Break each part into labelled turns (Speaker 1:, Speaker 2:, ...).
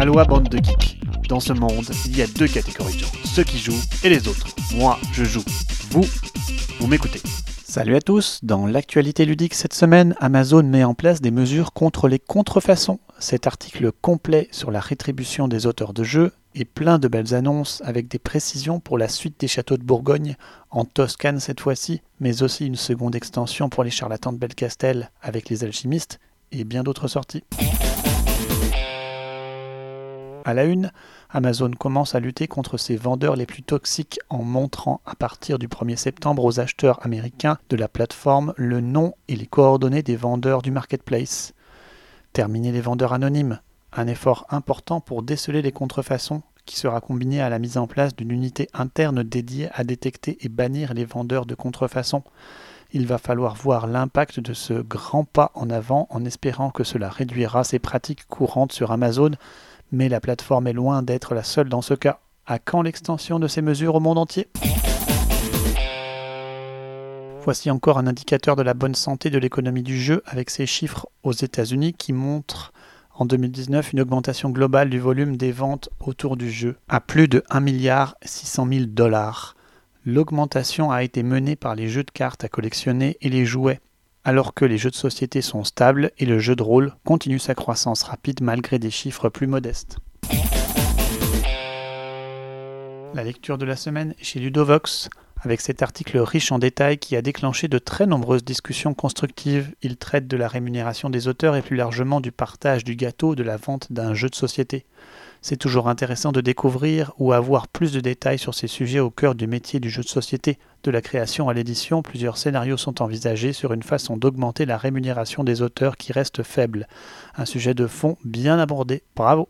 Speaker 1: Aloha bande de geeks. Dans ce monde, il y a deux catégories de gens, ceux qui jouent et les autres. Moi, je joue. Vous, vous m'écoutez. Salut à tous, dans l'actualité ludique cette semaine, Amazon met en place des mesures contre les contrefaçons. Cet article complet sur la rétribution des auteurs de jeux est plein de belles annonces avec des précisions pour la suite des châteaux de Bourgogne, en Toscane cette fois-ci, mais aussi une seconde extension pour les charlatans de Belcastel avec les alchimistes et bien d'autres sorties. À la une, Amazon commence à lutter contre ses vendeurs les plus toxiques en montrant à partir du 1er septembre aux acheteurs américains de la plateforme le nom et les coordonnées des vendeurs du marketplace. Terminer les vendeurs anonymes, un effort important pour déceler les contrefaçons qui sera combiné à la mise en place d'une unité interne dédiée à détecter et bannir les vendeurs de contrefaçon. Il va falloir voir l'impact de ce grand pas en avant en espérant que cela réduira ces pratiques courantes sur Amazon mais la plateforme est loin d'être la seule dans ce cas. À quand l'extension de ces mesures au monde entier? Voici encore un indicateur de la bonne santé de l'économie du jeu avec ces chiffres aux États-Unis qui montrent en 2019 une augmentation globale du volume des ventes autour du jeu à plus de 1 milliard 600 000 dollars. L'augmentation a été menée par les jeux de cartes à collectionner et les jouets alors que les jeux de société sont stables et le jeu de rôle continue sa croissance rapide malgré des chiffres plus modestes. La lecture de la semaine chez Ludovox, avec cet article riche en détails qui a déclenché de très nombreuses discussions constructives. Il traite de la rémunération des auteurs et plus largement du partage du gâteau de la vente d'un jeu de société. C'est toujours intéressant de découvrir ou avoir plus de détails sur ces sujets au cœur du métier du jeu de société. De la création à l'édition, plusieurs scénarios sont envisagés sur une façon d'augmenter la rémunération des auteurs qui reste faible. Un sujet de fond bien abordé. Bravo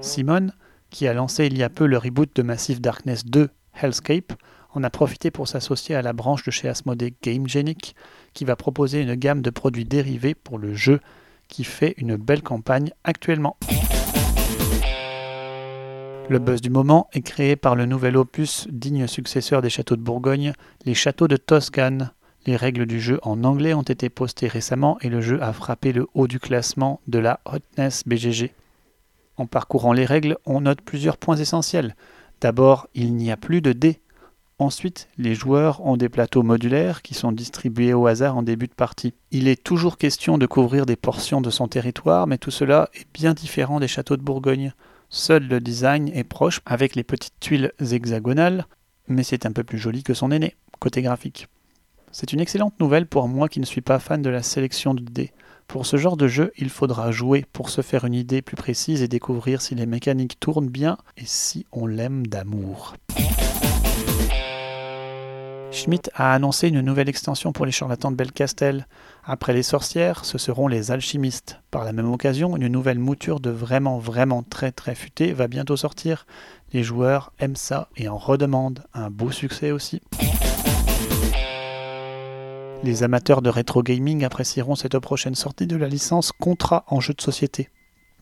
Speaker 1: Simone, qui a lancé il y a peu le reboot de Massive Darkness 2, Hellscape, en a profité pour s'associer à la branche de chez Asmodee GameGenic, qui va proposer une gamme de produits dérivés pour le jeu qui fait une belle campagne actuellement. Le buzz du moment est créé par le nouvel opus digne successeur des châteaux de Bourgogne, les châteaux de Toscane. Les règles du jeu en anglais ont été postées récemment et le jeu a frappé le haut du classement de la Hotness BGG. En parcourant les règles, on note plusieurs points essentiels. D'abord, il n'y a plus de dés. Ensuite, les joueurs ont des plateaux modulaires qui sont distribués au hasard en début de partie. Il est toujours question de couvrir des portions de son territoire, mais tout cela est bien différent des châteaux de Bourgogne. Seul le design est proche avec les petites tuiles hexagonales, mais c'est un peu plus joli que son aîné, côté graphique. C'est une excellente nouvelle pour moi qui ne suis pas fan de la sélection de dés. Pour ce genre de jeu, il faudra jouer pour se faire une idée plus précise et découvrir si les mécaniques tournent bien et si on l'aime d'amour. Schmidt a annoncé une nouvelle extension pour les charlatans de Belcastel. Après les sorcières, ce seront les alchimistes. Par la même occasion, une nouvelle mouture de vraiment vraiment très très futé va bientôt sortir. Les joueurs aiment ça et en redemandent. Un beau succès aussi. Les amateurs de rétro gaming apprécieront cette prochaine sortie de la licence Contra en jeu de société.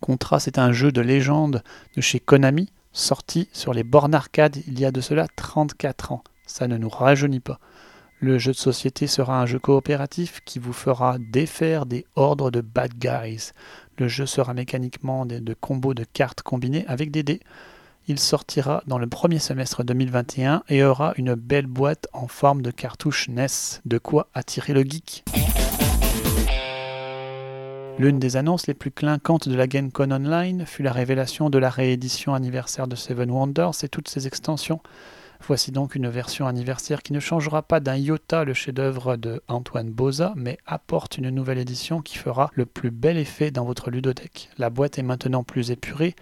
Speaker 1: Contra, c'est un jeu de légende de chez Konami, sorti sur les bornes arcade il y a de cela 34 ans ça ne nous rajeunit pas. Le jeu de société sera un jeu coopératif qui vous fera défaire des ordres de bad guys. Le jeu sera mécaniquement de, combos de cartes combinés avec des dés. Il sortira dans le premier semestre 2021 et aura une belle boîte en forme de cartouche NES, de quoi attirer le geek. L'une des annonces les plus clinquantes de la GameCon Online fut la révélation de la réédition anniversaire de Seven Wonders et toutes ses extensions. Voici donc une version anniversaire qui ne changera pas d'un iota le chef-d'œuvre de Antoine Boza, mais apporte une nouvelle édition qui fera le plus bel effet dans votre ludothèque. La boîte est maintenant plus épurée,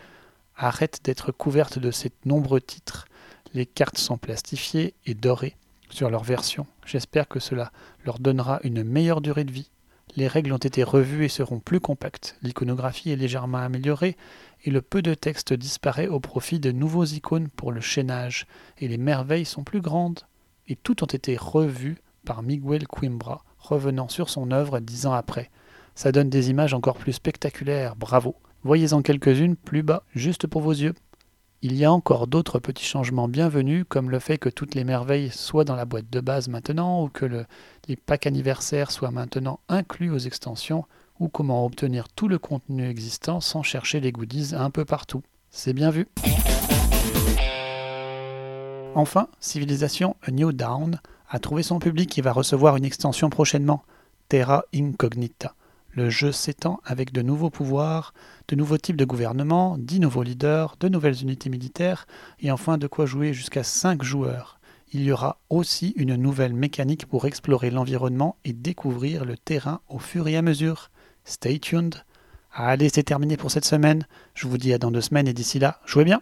Speaker 1: arrête d'être couverte de ces nombreux titres. Les cartes sont plastifiées et dorées sur leur version. J'espère que cela leur donnera une meilleure durée de vie. Les règles ont été revues et seront plus compactes. L'iconographie est légèrement améliorée et le peu de texte disparaît au profit de nouveaux icônes pour le chaînage, et les merveilles sont plus grandes. Et tout ont été revus par Miguel Coimbra, revenant sur son œuvre dix ans après. Ça donne des images encore plus spectaculaires, bravo. Voyez-en quelques-unes plus bas, juste pour vos yeux. Il y a encore d'autres petits changements bienvenus, comme le fait que toutes les merveilles soient dans la boîte de base maintenant, ou que les packs anniversaires soient maintenant inclus aux extensions, ou comment obtenir tout le contenu existant sans chercher les goodies un peu partout. C'est bien vu. Enfin, Civilisation A New Dawn a trouvé son public et va recevoir une extension prochainement, Terra Incognita. Le jeu s'étend avec de nouveaux pouvoirs, de nouveaux types de gouvernement, 10 nouveaux leaders, de nouvelles unités militaires et enfin de quoi jouer jusqu'à 5 joueurs. Il y aura aussi une nouvelle mécanique pour explorer l'environnement et découvrir le terrain au fur et à mesure. Stay tuned. Allez, c'est terminé pour cette semaine. Je vous dis à dans deux semaines et d'ici là, jouez bien.